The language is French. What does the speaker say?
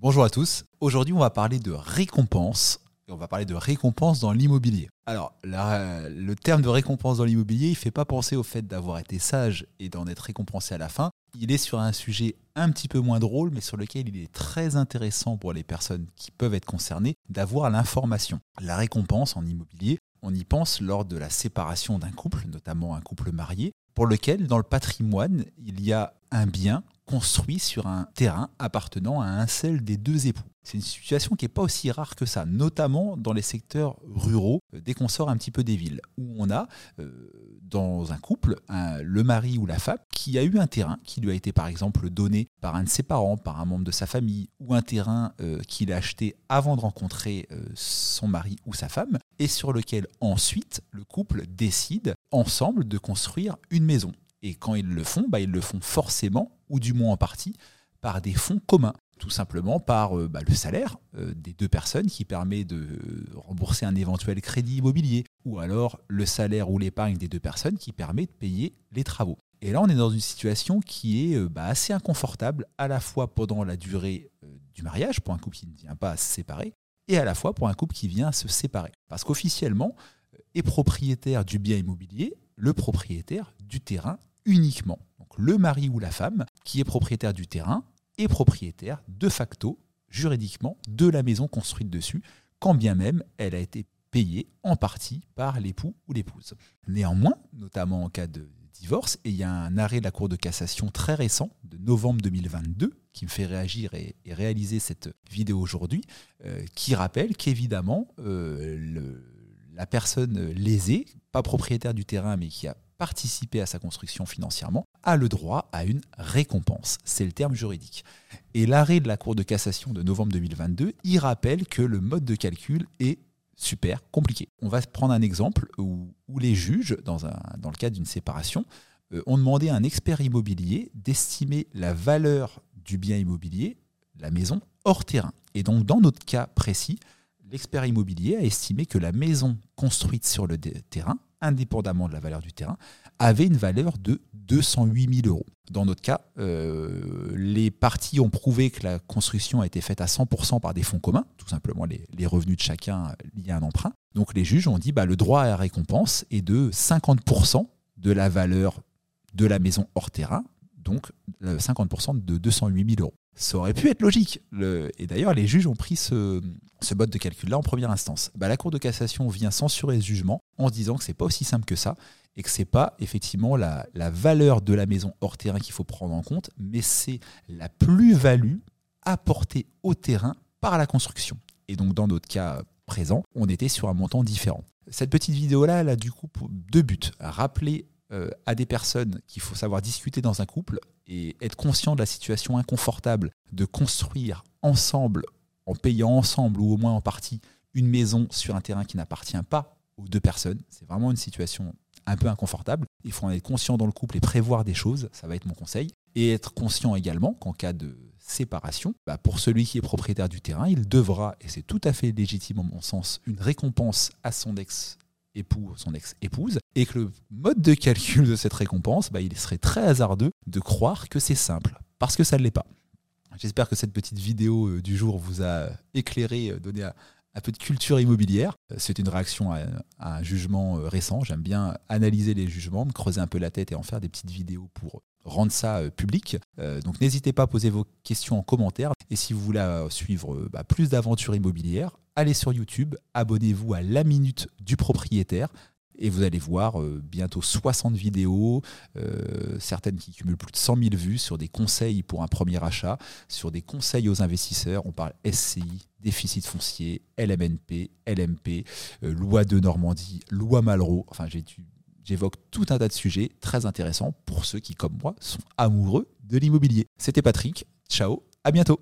Bonjour à tous. Aujourd'hui, on va parler de récompense. On va parler de récompense dans l'immobilier. Alors, le terme de récompense dans l'immobilier, il ne fait pas penser au fait d'avoir été sage et d'en être récompensé à la fin. Il est sur un sujet un petit peu moins drôle, mais sur lequel il est très intéressant pour les personnes qui peuvent être concernées d'avoir l'information. La récompense en immobilier, on y pense lors de la séparation d'un couple, notamment un couple marié, pour lequel, dans le patrimoine, il y a un bien construit sur un terrain appartenant à un seul des deux époux. C'est une situation qui n'est pas aussi rare que ça, notamment dans les secteurs ruraux, euh, dès qu'on sort un petit peu des villes, où on a euh, dans un couple le mari ou la femme qui a eu un terrain qui lui a été par exemple donné par un de ses parents, par un membre de sa famille, ou un terrain euh, qu'il a acheté avant de rencontrer son mari ou sa femme, et sur lequel ensuite le couple décide ensemble de construire une maison. Et quand ils le font, bah, ils le font forcément, ou du moins en partie, par des fonds communs. Tout simplement par euh, bah, le salaire euh, des deux personnes qui permet de rembourser un éventuel crédit immobilier, ou alors le salaire ou l'épargne des deux personnes qui permet de payer les travaux. Et là, on est dans une situation qui est euh, bah, assez inconfortable, à la fois pendant la durée du mariage, pour un couple qui ne vient pas à se séparer, et à la fois pour un couple qui vient à se séparer. Parce qu'officiellement, est propriétaire du bien immobilier le propriétaire du terrain uniquement. Donc le mari ou la femme qui est propriétaire du terrain est propriétaire de facto, juridiquement, de la maison construite dessus, quand bien même elle a été payée en partie par l'époux ou l'épouse. Néanmoins, notamment en cas de divorce, et il y a un arrêt de la Cour de cassation très récent, de novembre 2022, qui me fait réagir et, réaliser cette vidéo aujourd'hui, euh, qui rappelle qu'évidemment, euh, la personne lésée, pas propriétaire du terrain, mais qui a participer à sa construction financièrement, a le droit à une récompense. C'est le terme juridique. Et l'arrêt de la Cour de cassation de novembre 2022 y rappelle que le mode de calcul est super compliqué. On va prendre un exemple où, les juges, dans le cadre d'une séparation, euh, ont demandé à un expert immobilier d'estimer la valeur du bien immobilier, la maison, hors terrain. Et donc, dans notre cas précis, l'expert immobilier a estimé que la maison construite sur le terrain indépendamment de la valeur du terrain, avait une valeur de 208 000 euros. Dans notre cas, euh, les parties ont prouvé que la construction a été faite à 100% par des fonds communs, tout simplement les, revenus de chacun liés à un emprunt. Donc les juges ont dit bah, le droit à la récompense est de 50% de la valeur de la maison hors terrain, donc 50% euh, de 208 000 euros. Ça aurait pu être logique. et d'ailleurs, les juges ont pris ce, mode de calcul-là en première instance. Bah, la Cour de cassation vient censurer ce jugement en disant que c'est pas aussi simple que ça et que c'est pas effectivement la, valeur de la maison hors terrain qu'il faut prendre en compte, mais c'est la plus-value apportée au terrain par la construction. Et donc, dans notre cas présent, on était sur un montant différent. Cette petite vidéo-là, elle a du coup deux buts. Rappeler euh, à des personnes qu'il faut savoir discuter dans un couple et être conscient de la situation inconfortable de construire ensemble, en payant ensemble ou au moins en partie, une maison sur un terrain qui n'appartient pas aux deux personnes. C'est vraiment une situation un peu inconfortable. Il faut en être conscient dans le couple et prévoir des choses, ça va être mon conseil. Et être conscient également qu'en cas de séparation, bah, pour celui qui est propriétaire du terrain, il devra, et c'est tout à fait légitime en mon sens, une récompense à son ex son ex-épouse, et que le mode de calcul de cette récompense, bah, il serait très hasardeux de croire que c'est simple, parce que ça ne l'est pas. J'espère que cette petite vidéo euh, du jour vous a éclairé, euh, donné un peu de culture immobilière. Euh, c'est une réaction à, un jugement récent. J'aime bien analyser les jugements, me creuser un peu la tête et en faire des petites vidéos pour rendre ça public. Donc n'hésitez pas à poser vos questions en commentaire. Et si vous voulez suivre bah, plus d'aventures immobilières, allez sur YouTube, abonnez-vous à la minute du propriétaire et vous allez voir euh, bientôt 60 vidéos, euh, certaines qui cumulent plus de 100 000 vues sur des conseils pour un premier achat, sur des conseils aux investisseurs. On parle SCI, déficit foncier, LMNP, LMP, euh, loi de Normandie, loi Malraux. Enfin, j'évoque tout un tas de sujets très intéressants pour ceux qui, comme moi, sont amoureux de l'immobilier. C'était Patrick. Ciao, à bientôt.